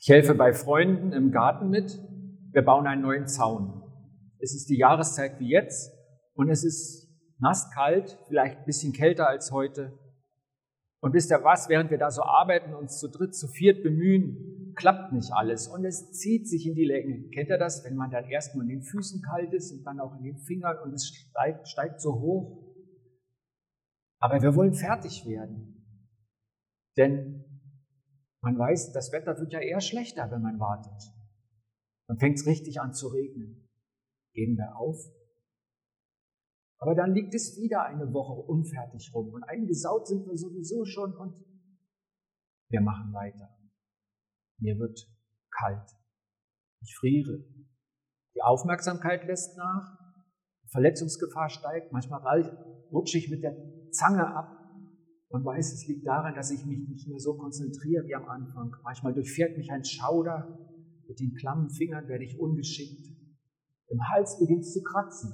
Ich helfe bei Freunden im Garten mit. Wir bauen einen neuen Zaun. Es ist die Jahreszeit wie jetzt und es ist nass kalt, vielleicht ein bisschen kälter als heute. Und wisst ihr was, während wir da so arbeiten, uns zu dritt, zu viert bemühen, klappt nicht alles und es zieht sich in die Länge. Kennt ihr das, wenn man dann erstmal in den Füßen kalt ist und dann auch in den Fingern und es steigt, steigt so hoch? Aber wir wollen fertig werden. Denn man weiß, das Wetter wird ja eher schlechter, wenn man wartet. Dann fängt es richtig an zu regnen. Geben wir auf? Aber dann liegt es wieder eine Woche unfertig rum und eingesaut sind wir sowieso schon und wir machen weiter. Mir wird kalt. Ich friere. Die Aufmerksamkeit lässt nach. Die Verletzungsgefahr steigt. Manchmal rutsche ich mit der Zange ab und weiß, es liegt daran, dass ich mich nicht mehr so konzentriere wie am Anfang. Manchmal durchfährt mich ein Schauder. Mit den klammen Fingern werde ich ungeschickt. Im Hals beginnt es zu kratzen.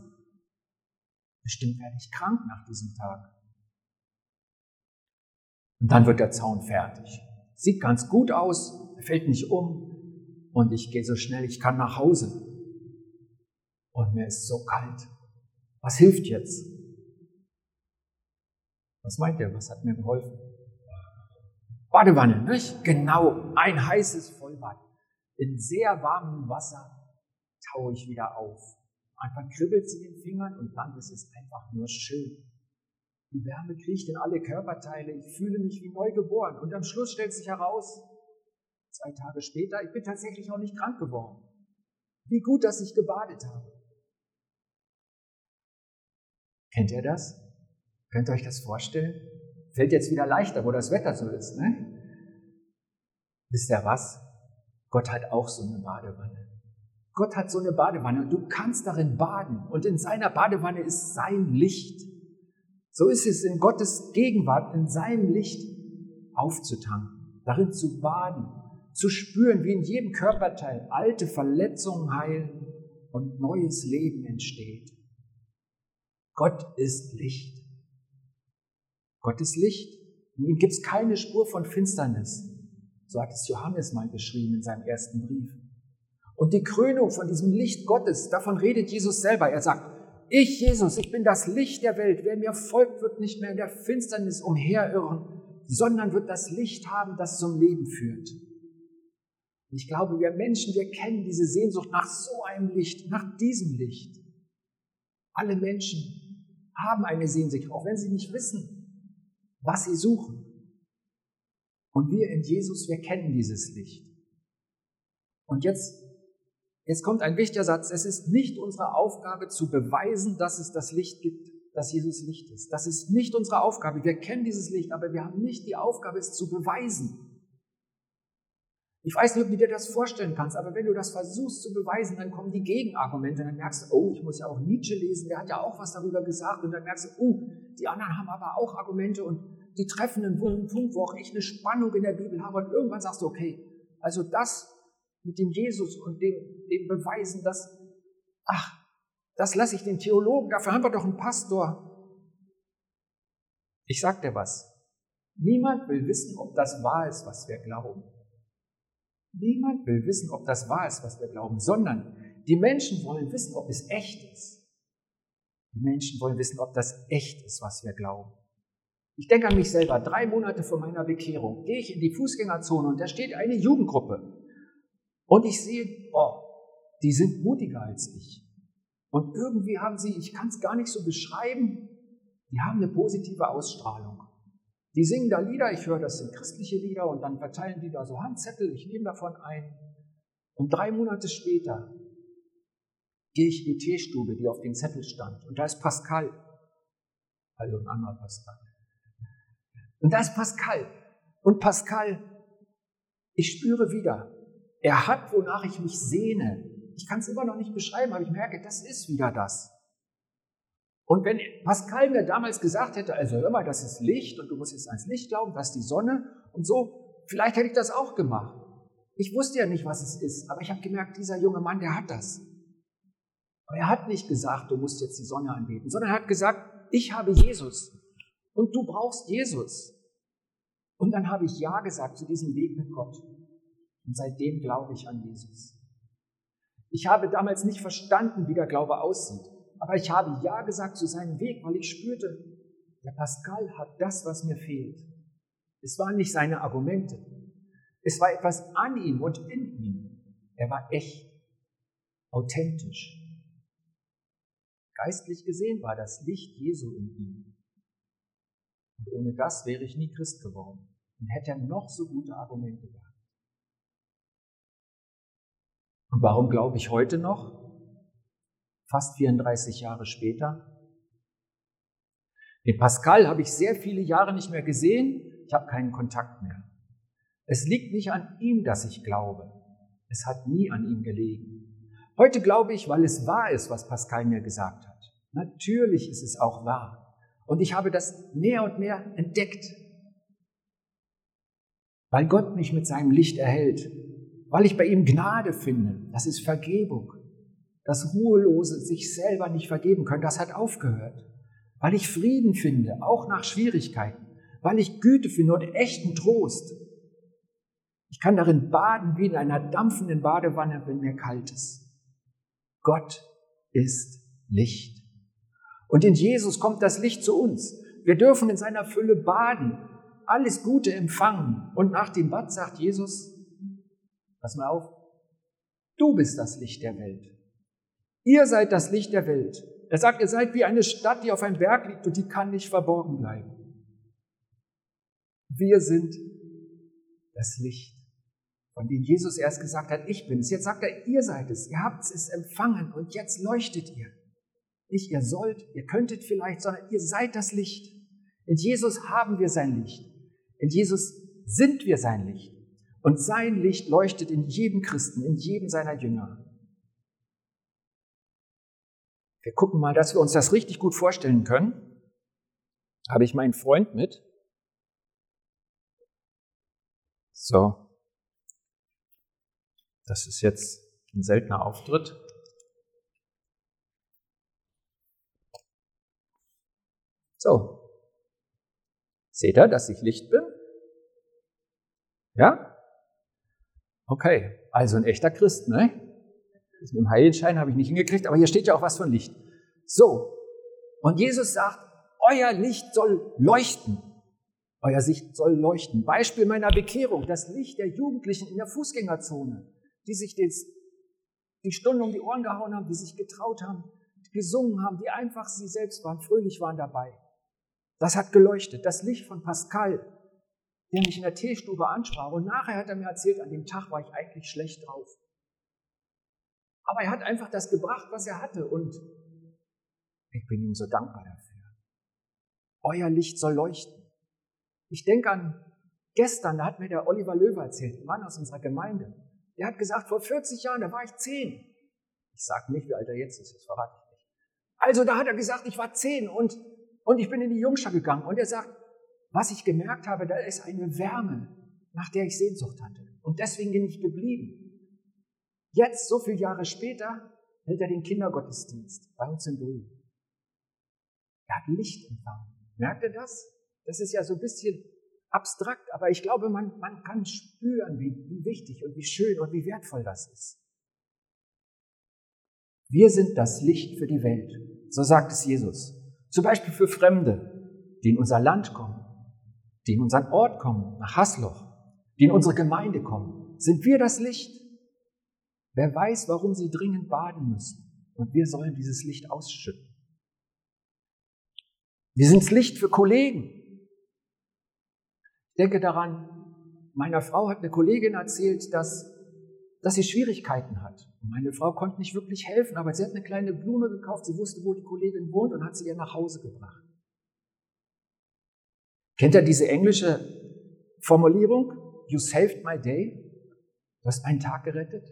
Bestimmt werde ich krank nach diesem Tag. Und dann wird der Zaun fertig. Sieht ganz gut aus, fällt nicht um und ich gehe so schnell ich kann nach Hause. Und mir ist so kalt. Was hilft jetzt? Was meint ihr? Was hat mir geholfen? Badewanne, nicht? Genau, ein heißes Vollbad. In sehr warmem Wasser taue ich wieder auf. Einfach kribbelt es in den Fingern und dann ist es einfach nur schön. Die Wärme kriecht in alle Körperteile, ich fühle mich wie neu geboren und am Schluss stellt sich heraus, zwei Tage später, ich bin tatsächlich auch nicht krank geworden. Wie gut, dass ich gebadet habe. Kennt ihr das? Könnt ihr euch das vorstellen? Fällt jetzt wieder leichter, wo das Wetter so ist, ne? Wisst ihr was? Gott hat auch so eine Badewanne. Gott hat so eine Badewanne und du kannst darin baden. Und in seiner Badewanne ist sein Licht. So ist es in Gottes Gegenwart, in seinem Licht aufzutanken, darin zu baden, zu spüren, wie in jedem Körperteil alte Verletzungen heilen und neues Leben entsteht. Gott ist Licht. Gott ist Licht. In ihm gibt es keine Spur von Finsternis. So hat es Johannes mal beschrieben in seinem ersten Brief. Und die Krönung von diesem Licht Gottes, davon redet Jesus selber. Er sagt, ich, Jesus, ich bin das Licht der Welt. Wer mir folgt, wird nicht mehr in der Finsternis umherirren, sondern wird das Licht haben, das zum Leben führt. Und ich glaube, wir Menschen, wir kennen diese Sehnsucht nach so einem Licht, nach diesem Licht. Alle Menschen haben eine Sehnsucht, auch wenn sie nicht wissen, was sie suchen. Und wir in Jesus, wir kennen dieses Licht. Und jetzt Jetzt kommt ein wichtiger Satz. Es ist nicht unsere Aufgabe zu beweisen, dass es das Licht gibt, dass Jesus Licht ist. Das ist nicht unsere Aufgabe. Wir kennen dieses Licht, aber wir haben nicht die Aufgabe, es zu beweisen. Ich weiß nicht, ob du dir das vorstellen kannst, aber wenn du das versuchst zu beweisen, dann kommen die Gegenargumente. Dann merkst du, oh, ich muss ja auch Nietzsche lesen, der hat ja auch was darüber gesagt. Und dann merkst du, oh, die anderen haben aber auch Argumente und die treffen einen Punkt, wo auch ich eine Spannung in der Bibel habe. Und irgendwann sagst du, okay, also das mit dem Jesus und dem, dem Beweisen, dass, ach, das lasse ich den Theologen, dafür haben wir doch einen Pastor. Ich sag dir was. Niemand will wissen, ob das wahr ist, was wir glauben. Niemand will wissen, ob das wahr ist, was wir glauben, sondern die Menschen wollen wissen, ob es echt ist. Die Menschen wollen wissen, ob das echt ist, was wir glauben. Ich denke an mich selber. Drei Monate vor meiner Bekehrung gehe ich in die Fußgängerzone und da steht eine Jugendgruppe. Und ich sehe, oh, die sind mutiger als ich. Und irgendwie haben sie, ich kann es gar nicht so beschreiben, die haben eine positive Ausstrahlung. Die singen da Lieder, ich höre, das sind christliche Lieder und dann verteilen die da so Handzettel, ich nehme davon ein. Und drei Monate später gehe ich in die Teestube, die auf dem Zettel stand. Und da ist Pascal. Also ein anderer Pascal. Und da ist Pascal. Und Pascal, ich spüre wieder, er hat, wonach ich mich sehne. Ich kann es immer noch nicht beschreiben, aber ich merke, das ist wieder das. Und wenn Pascal mir damals gesagt hätte, also hör mal, das ist Licht und du musst jetzt ans Licht glauben, das ist die Sonne und so, vielleicht hätte ich das auch gemacht. Ich wusste ja nicht, was es ist, aber ich habe gemerkt, dieser junge Mann, der hat das. Aber er hat nicht gesagt, du musst jetzt die Sonne anbeten, sondern er hat gesagt, ich habe Jesus und du brauchst Jesus. Und dann habe ich Ja gesagt zu diesem Weg mit Gott. Und seitdem glaube ich an Jesus. Ich habe damals nicht verstanden, wie der Glaube aussieht. Aber ich habe Ja gesagt zu seinem Weg, weil ich spürte, der Pascal hat das, was mir fehlt. Es waren nicht seine Argumente. Es war etwas an ihm und in ihm. Er war echt, authentisch. Geistlich gesehen war das Licht Jesu in ihm. Und ohne das wäre ich nie Christ geworden und hätte er noch so gute Argumente gehabt. Und warum glaube ich heute noch? Fast 34 Jahre später. Den Pascal habe ich sehr viele Jahre nicht mehr gesehen. Ich habe keinen Kontakt mehr. Es liegt nicht an ihm, dass ich glaube. Es hat nie an ihm gelegen. Heute glaube ich, weil es wahr ist, was Pascal mir gesagt hat. Natürlich ist es auch wahr. Und ich habe das mehr und mehr entdeckt. Weil Gott mich mit seinem Licht erhält, weil ich bei ihm Gnade finde. Das ist Vergebung. Das Ruhelose sich selber nicht vergeben können, das hat aufgehört. Weil ich Frieden finde, auch nach Schwierigkeiten. Weil ich Güte finde und echten Trost. Ich kann darin baden wie in einer dampfenden Badewanne, wenn mir kalt ist. Gott ist Licht. Und in Jesus kommt das Licht zu uns. Wir dürfen in seiner Fülle baden, alles Gute empfangen. Und nach dem Bad sagt Jesus, Pass mal auf. Du bist das Licht der Welt. Ihr seid das Licht der Welt. Er sagt, ihr seid wie eine Stadt, die auf einem Berg liegt und die kann nicht verborgen bleiben. Wir sind das Licht, von dem Jesus erst gesagt hat, ich bin es. Jetzt sagt er, ihr seid es. Ihr habt es empfangen und jetzt leuchtet ihr. Nicht ihr sollt, ihr könntet vielleicht, sondern ihr seid das Licht. In Jesus haben wir sein Licht. In Jesus sind wir sein Licht. Und sein Licht leuchtet in jedem Christen, in jedem seiner Jünger. Wir gucken mal, dass wir uns das richtig gut vorstellen können. Habe ich meinen Freund mit? So. Das ist jetzt ein seltener Auftritt. So. Seht ihr, dass ich Licht bin? Ja? Okay, also ein echter Christ, ne? Das mit dem Heiligenschein habe ich nicht hingekriegt, aber hier steht ja auch was von Licht. So, und Jesus sagt, euer Licht soll leuchten. Euer Licht soll leuchten. Beispiel meiner Bekehrung, das Licht der Jugendlichen in der Fußgängerzone, die sich des, die Stunde um die Ohren gehauen haben, die sich getraut haben, die gesungen haben, die einfach sie selbst waren, fröhlich waren dabei. Das hat geleuchtet. Das Licht von Pascal, der mich in der Teestube ansprach. Und nachher hat er mir erzählt, an dem Tag war ich eigentlich schlecht drauf. Aber er hat einfach das gebracht, was er hatte. Und ich bin ihm so dankbar dafür. Euer Licht soll leuchten. Ich denke an gestern, da hat mir der Oliver Löwe erzählt, ein Mann aus unserer Gemeinde. Der hat gesagt, vor 40 Jahren, da war ich zehn. Ich sage nicht, wie alt er jetzt ist, das verrate ich nicht. Also da hat er gesagt, ich war zehn und, und ich bin in die Jungschar gegangen. Und er sagt, was ich gemerkt habe, da ist eine Wärme, nach der ich Sehnsucht hatte. Und deswegen bin ich geblieben. Jetzt, so viele Jahre später, hält er den Kindergottesdienst bei uns in Brühl. Er hat Licht empfangen. Merkt ihr das? Das ist ja so ein bisschen abstrakt, aber ich glaube, man, man kann spüren, wie, wie wichtig und wie schön und wie wertvoll das ist. Wir sind das Licht für die Welt. So sagt es Jesus. Zum Beispiel für Fremde, die in unser Land kommen die in unseren Ort kommen, nach Hasloch, die in unsere Gemeinde kommen, sind wir das Licht. Wer weiß, warum sie dringend baden müssen. Und wir sollen dieses Licht ausschütten. Wir sind das Licht für Kollegen. Ich denke daran, meiner Frau hat eine Kollegin erzählt, dass, dass sie Schwierigkeiten hat. Und meine Frau konnte nicht wirklich helfen, aber sie hat eine kleine Blume gekauft, sie wusste, wo die Kollegin wohnt und hat sie ihr nach Hause gebracht. Kennt ihr diese englische Formulierung? You saved my day. Du hast einen Tag gerettet.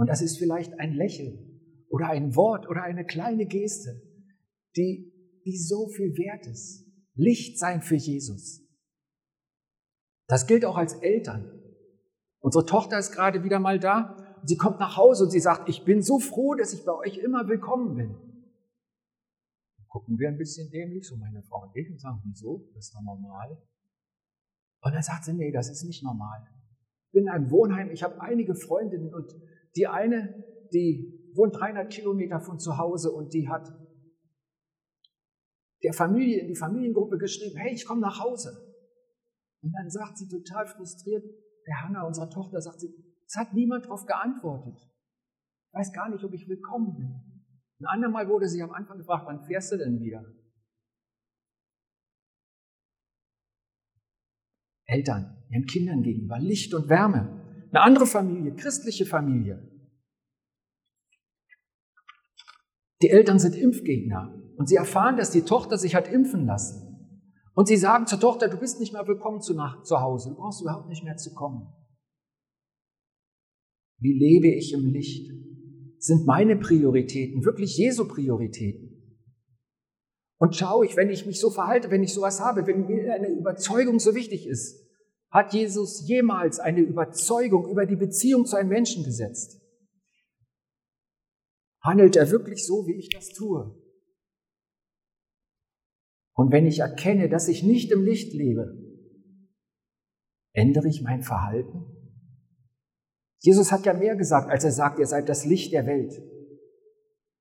Und das ist vielleicht ein Lächeln oder ein Wort oder eine kleine Geste, die, die so viel wert ist. Licht sein für Jesus. Das gilt auch als Eltern. Unsere Tochter ist gerade wieder mal da sie kommt nach Hause und sie sagt, ich bin so froh, dass ich bei euch immer willkommen bin gucken wir ein bisschen dämlich, so meine Frau und ich, und sagen, wieso? Das ist doch normal. Und dann sagt sie, nee, das ist nicht normal. bin in einem Wohnheim, ich habe einige Freundinnen und die eine, die wohnt 300 Kilometer von zu Hause und die hat der Familie in die Familiengruppe geschrieben, hey, ich komme nach Hause. Und dann sagt sie total frustriert, der Hanna, unsere Tochter, sagt sie, es hat niemand darauf geantwortet. Ich weiß gar nicht, ob ich willkommen bin. Ein andermal wurde sie am Anfang gefragt, wann fährst du denn wieder? Eltern, ihren Kindern gegenüber, Licht und Wärme. Eine andere Familie, christliche Familie. Die Eltern sind Impfgegner und sie erfahren, dass die Tochter sich hat impfen lassen. Und sie sagen zur Tochter, du bist nicht mehr willkommen zu, nach, zu Hause, du brauchst überhaupt nicht mehr zu kommen. Wie lebe ich im Licht? Sind meine Prioritäten wirklich Jesu Prioritäten? Und schaue ich, wenn ich mich so verhalte, wenn ich sowas habe, wenn mir eine Überzeugung so wichtig ist, hat Jesus jemals eine Überzeugung über die Beziehung zu einem Menschen gesetzt? Handelt er wirklich so, wie ich das tue? Und wenn ich erkenne, dass ich nicht im Licht lebe, ändere ich mein Verhalten? Jesus hat ja mehr gesagt, als er sagt, ihr seid das Licht der Welt.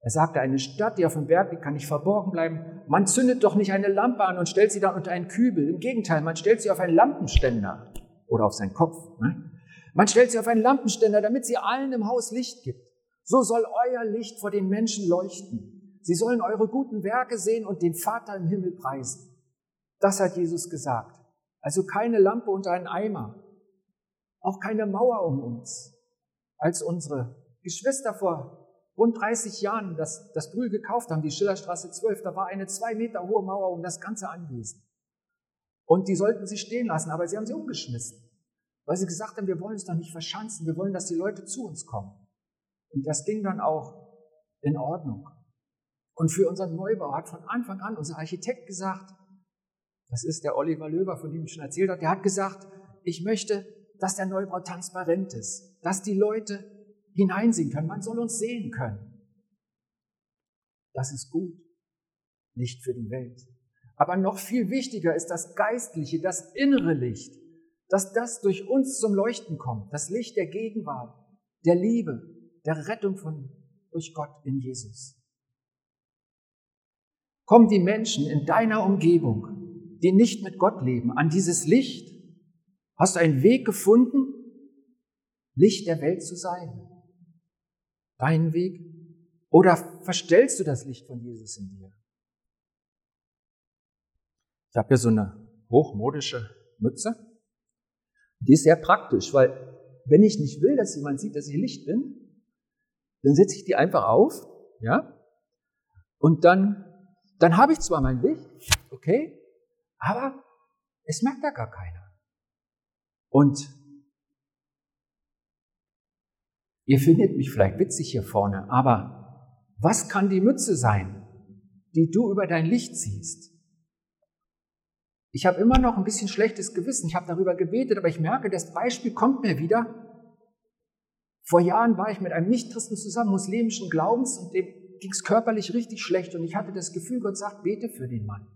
Er sagte, eine Stadt, die auf dem Berg liegt, kann nicht verborgen bleiben. Man zündet doch nicht eine Lampe an und stellt sie dann unter einen Kübel. Im Gegenteil, man stellt sie auf einen Lampenständer oder auf seinen Kopf. Ne? Man stellt sie auf einen Lampenständer, damit sie allen im Haus Licht gibt. So soll euer Licht vor den Menschen leuchten. Sie sollen eure guten Werke sehen und den Vater im Himmel preisen. Das hat Jesus gesagt. Also keine Lampe unter einen Eimer, auch keine Mauer um uns. Als unsere Geschwister vor rund 30 Jahren das, das Brühl gekauft haben, die Schillerstraße 12, da war eine zwei Meter hohe Mauer um das ganze Anwesen. Und die sollten sie stehen lassen, aber sie haben sie umgeschmissen, weil sie gesagt haben, wir wollen es doch nicht verschanzen, wir wollen, dass die Leute zu uns kommen. Und das ging dann auch in Ordnung. Und für unseren Neubau hat von Anfang an unser Architekt gesagt, das ist der Oliver Löwer, von dem ich schon erzählt habe, der hat gesagt, ich möchte, dass der Neubau transparent ist, dass die Leute hineinsehen können. Man soll uns sehen können. Das ist gut. Nicht für die Welt. Aber noch viel wichtiger ist das Geistliche, das innere Licht, dass das durch uns zum Leuchten kommt. Das Licht der Gegenwart, der Liebe, der Rettung von, durch Gott in Jesus. Kommen die Menschen in deiner Umgebung, die nicht mit Gott leben, an dieses Licht? Hast du einen Weg gefunden, Licht der Welt zu sein? Deinen Weg? Oder verstellst du das Licht von Jesus in dir? Ich habe hier so eine hochmodische Mütze. Die ist sehr praktisch, weil wenn ich nicht will, dass jemand sieht, dass ich Licht bin, dann setze ich die einfach auf, ja, und dann, dann habe ich zwar mein Licht, okay, aber es merkt da gar keiner. Und Ihr findet mich vielleicht witzig hier vorne, aber was kann die Mütze sein, die du über dein Licht ziehst? Ich habe immer noch ein bisschen schlechtes Gewissen. Ich habe darüber gebetet, aber ich merke, das Beispiel kommt mir wieder. Vor Jahren war ich mit einem Nichtchristen zusammen, muslimischen Glaubens, und dem ging es körperlich richtig schlecht. Und ich hatte das Gefühl, Gott sagt, bete für den Mann.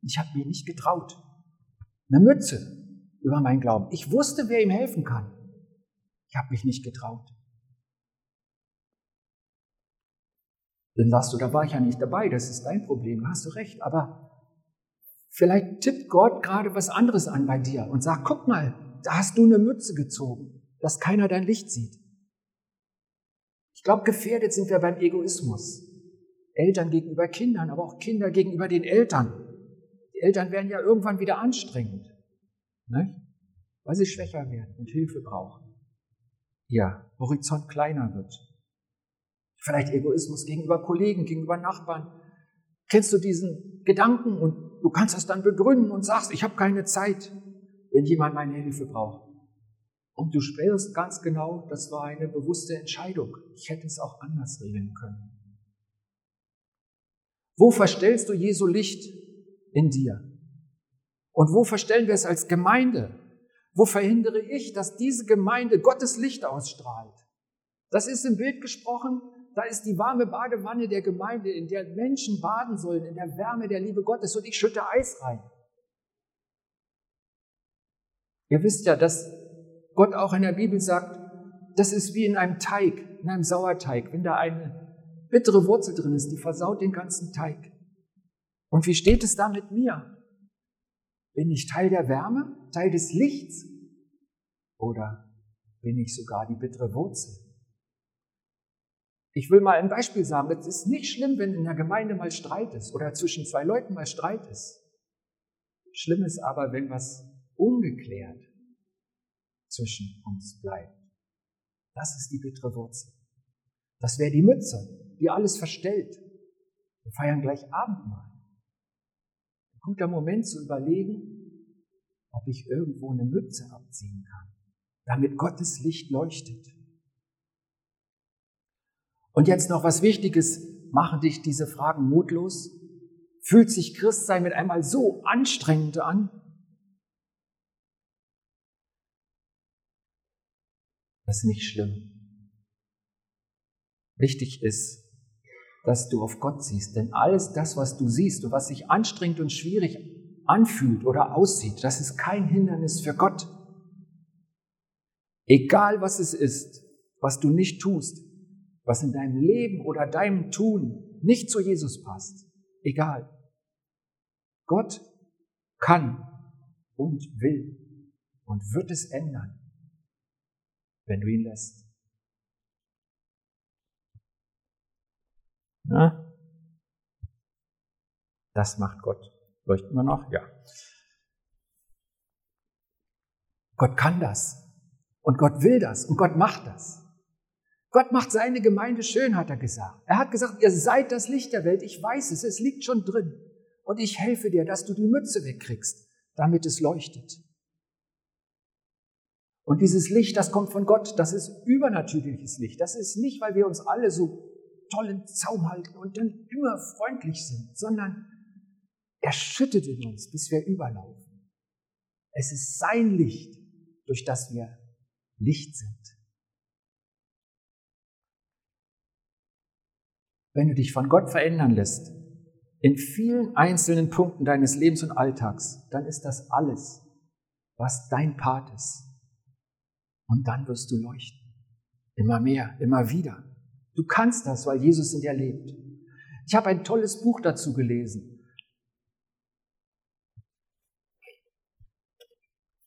Ich habe mir nicht getraut. Eine Mütze über meinen Glauben. Ich wusste, wer ihm helfen kann. Ich habe mich nicht getraut. Dann sagst du, da war ich ja nicht dabei, das ist dein Problem, hast du recht. Aber vielleicht tippt Gott gerade was anderes an bei dir und sagt, guck mal, da hast du eine Mütze gezogen, dass keiner dein Licht sieht. Ich glaube, gefährdet sind wir beim Egoismus. Eltern gegenüber Kindern, aber auch Kinder gegenüber den Eltern. Die Eltern werden ja irgendwann wieder anstrengend, ne? weil sie schwächer werden und Hilfe brauchen. Ja, Horizont kleiner wird. Vielleicht Egoismus gegenüber Kollegen, gegenüber Nachbarn. Kennst du diesen Gedanken und du kannst das dann begründen und sagst, ich habe keine Zeit, wenn jemand meine Hilfe braucht. Und du spürst ganz genau, das war eine bewusste Entscheidung. Ich hätte es auch anders regeln können. Wo verstellst du Jesu Licht in dir? Und wo verstellen wir es als Gemeinde? Wo verhindere ich, dass diese Gemeinde Gottes Licht ausstrahlt? Das ist im Bild gesprochen da ist die warme Badewanne der Gemeinde, in der Menschen baden sollen, in der Wärme der Liebe Gottes und ich schütte Eis rein. Ihr wisst ja, dass Gott auch in der Bibel sagt, das ist wie in einem Teig, in einem Sauerteig, wenn da eine bittere Wurzel drin ist, die versaut den ganzen Teig. Und wie steht es da mit mir? Bin ich Teil der Wärme, Teil des Lichts? Oder bin ich sogar die bittere Wurzel? Ich will mal ein Beispiel sagen. Es ist nicht schlimm, wenn in der Gemeinde mal Streit ist oder zwischen zwei Leuten mal Streit ist. Schlimm ist aber, wenn was ungeklärt zwischen uns bleibt. Das ist die bittere Wurzel. Das wäre die Mütze, die alles verstellt. Wir feiern gleich Abendmahl. Ein guter Moment zu überlegen, ob ich irgendwo eine Mütze abziehen kann, damit Gottes Licht leuchtet. Und jetzt noch was Wichtiges. Machen dich diese Fragen mutlos? Fühlt sich Christsein mit einmal so anstrengend an? Das ist nicht schlimm. Wichtig ist, dass du auf Gott siehst. Denn alles das, was du siehst und was sich anstrengend und schwierig anfühlt oder aussieht, das ist kein Hindernis für Gott. Egal was es ist, was du nicht tust, was in deinem Leben oder deinem Tun nicht zu Jesus passt, egal. Gott kann und will und wird es ändern, wenn du ihn lässt. Na? Das macht Gott. Leuchten wir noch? Ja. Gott kann das. Und Gott will das. Und Gott macht das. Gott macht seine Gemeinde schön, hat er gesagt. Er hat gesagt, ihr seid das Licht der Welt. Ich weiß es, es liegt schon drin. Und ich helfe dir, dass du die Mütze wegkriegst, damit es leuchtet. Und dieses Licht, das kommt von Gott, das ist übernatürliches Licht. Das ist nicht, weil wir uns alle so toll im Zaum halten und dann immer freundlich sind, sondern er schüttet in uns, bis wir überlaufen. Es ist sein Licht, durch das wir Licht sind. Wenn du dich von Gott verändern lässt, in vielen einzelnen Punkten deines Lebens und Alltags, dann ist das alles, was dein Part ist. Und dann wirst du leuchten. Immer mehr, immer wieder. Du kannst das, weil Jesus in dir lebt. Ich habe ein tolles Buch dazu gelesen.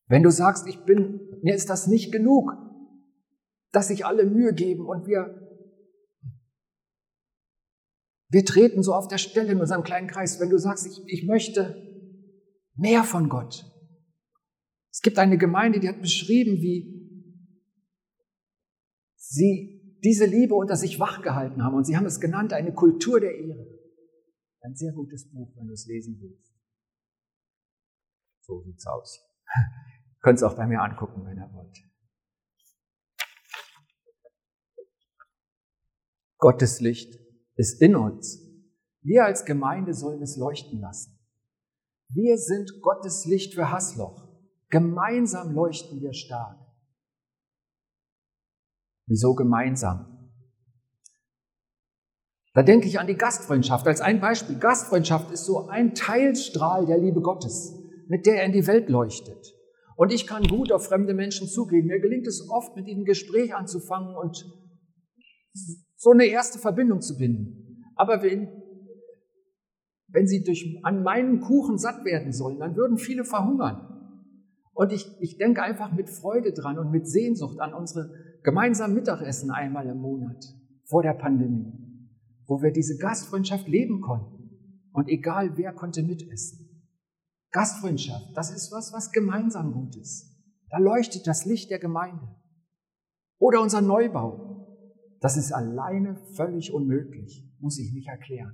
Wenn du sagst, ich bin, mir ist das nicht genug, dass sich alle Mühe geben und wir wir treten so auf der Stelle in unserem kleinen Kreis, wenn du sagst, ich, ich möchte mehr von Gott. Es gibt eine Gemeinde, die hat beschrieben, wie sie diese Liebe unter sich wachgehalten haben. Und sie haben es genannt, eine Kultur der Ehre. Ein sehr gutes Buch, wenn du es lesen willst. So sieht's aus. Könnt es auch bei mir angucken, wenn ihr wollt. Gottes Licht ist in uns. Wir als Gemeinde sollen es leuchten lassen. Wir sind Gottes Licht für Hassloch. Gemeinsam leuchten wir stark. Wieso gemeinsam? Da denke ich an die Gastfreundschaft als ein Beispiel. Gastfreundschaft ist so ein Teilstrahl der Liebe Gottes, mit der er in die Welt leuchtet. Und ich kann gut auf fremde Menschen zugehen. Mir gelingt es oft, mit ihnen Gespräch anzufangen und so eine erste Verbindung zu binden. Aber wenn, wenn sie durch, an meinen Kuchen satt werden sollen, dann würden viele verhungern. Und ich, ich denke einfach mit Freude dran und mit Sehnsucht an unsere gemeinsamen Mittagessen einmal im Monat vor der Pandemie, wo wir diese Gastfreundschaft leben konnten. Und egal wer konnte mitessen. Gastfreundschaft, das ist was, was gemeinsam gut ist. Da leuchtet das Licht der Gemeinde. Oder unser Neubau. Das ist alleine völlig unmöglich, muss ich nicht erklären.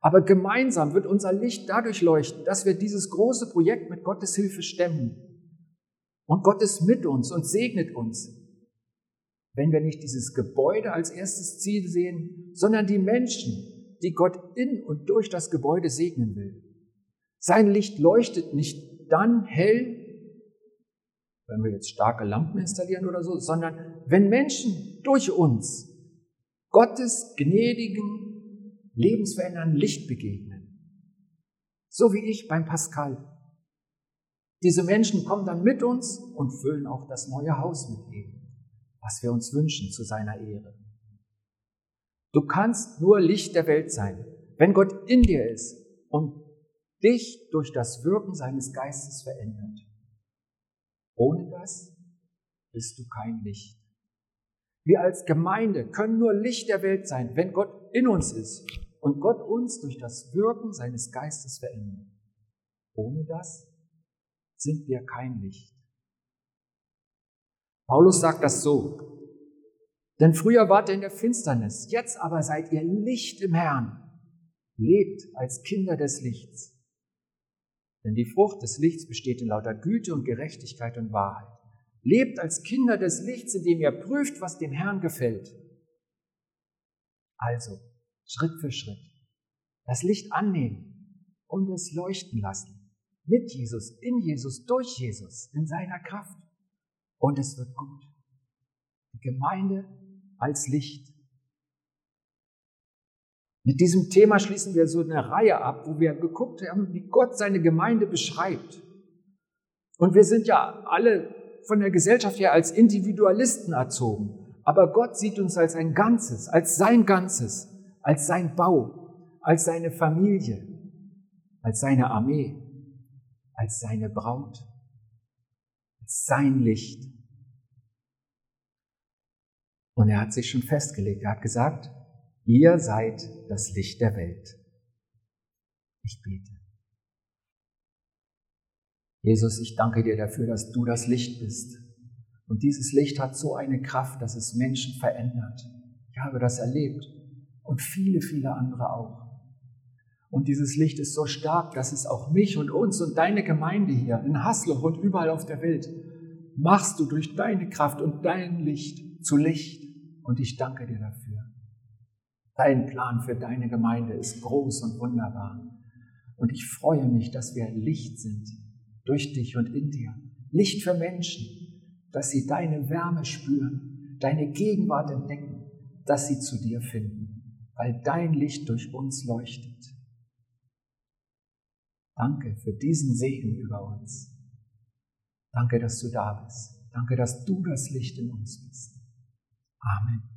Aber gemeinsam wird unser Licht dadurch leuchten, dass wir dieses große Projekt mit Gottes Hilfe stemmen. Und Gott ist mit uns und segnet uns, wenn wir nicht dieses Gebäude als erstes Ziel sehen, sondern die Menschen, die Gott in und durch das Gebäude segnen will. Sein Licht leuchtet nicht dann hell, wenn wir jetzt starke Lampen installieren oder so, sondern wenn Menschen durch uns Gottes gnädigen, lebensverändernden Licht begegnen. So wie ich beim Pascal. Diese Menschen kommen dann mit uns und füllen auch das neue Haus mit Leben, was wir uns wünschen zu seiner Ehre. Du kannst nur Licht der Welt sein, wenn Gott in dir ist und dich durch das Wirken seines Geistes verändert. Ohne das bist du kein Licht. Wir als Gemeinde können nur Licht der Welt sein, wenn Gott in uns ist und Gott uns durch das Wirken seines Geistes verändert. Ohne das sind wir kein Licht. Paulus sagt das so. Denn früher wart ihr in der Finsternis, jetzt aber seid ihr Licht im Herrn. Lebt als Kinder des Lichts. Denn die Frucht des Lichts besteht in lauter Güte und Gerechtigkeit und Wahrheit. Lebt als Kinder des Lichts, indem ihr prüft, was dem Herrn gefällt. Also, Schritt für Schritt, das Licht annehmen und es leuchten lassen. Mit Jesus, in Jesus, durch Jesus, in seiner Kraft. Und es wird gut. Die Gemeinde als Licht. Mit diesem Thema schließen wir so eine Reihe ab, wo wir geguckt haben, wie Gott seine Gemeinde beschreibt. Und wir sind ja alle von der Gesellschaft her als Individualisten erzogen. Aber Gott sieht uns als ein Ganzes, als sein Ganzes, als sein Bau, als seine Familie, als seine Armee, als seine Braut, als sein Licht. Und er hat sich schon festgelegt, er hat gesagt, ihr seid das Licht der Welt. Ich bete. Jesus, ich danke dir dafür, dass du das Licht bist. Und dieses Licht hat so eine Kraft, dass es Menschen verändert. Ich habe das erlebt und viele, viele andere auch. Und dieses Licht ist so stark, dass es auch mich und uns und deine Gemeinde hier in Hasloch und überall auf der Welt machst du durch deine Kraft und dein Licht zu Licht. Und ich danke dir dafür. Dein Plan für deine Gemeinde ist groß und wunderbar. Und ich freue mich, dass wir Licht sind durch dich und in dir. Licht für Menschen, dass sie deine Wärme spüren, deine Gegenwart entdecken, dass sie zu dir finden, weil dein Licht durch uns leuchtet. Danke für diesen Segen über uns. Danke, dass du da bist. Danke, dass du das Licht in uns bist. Amen.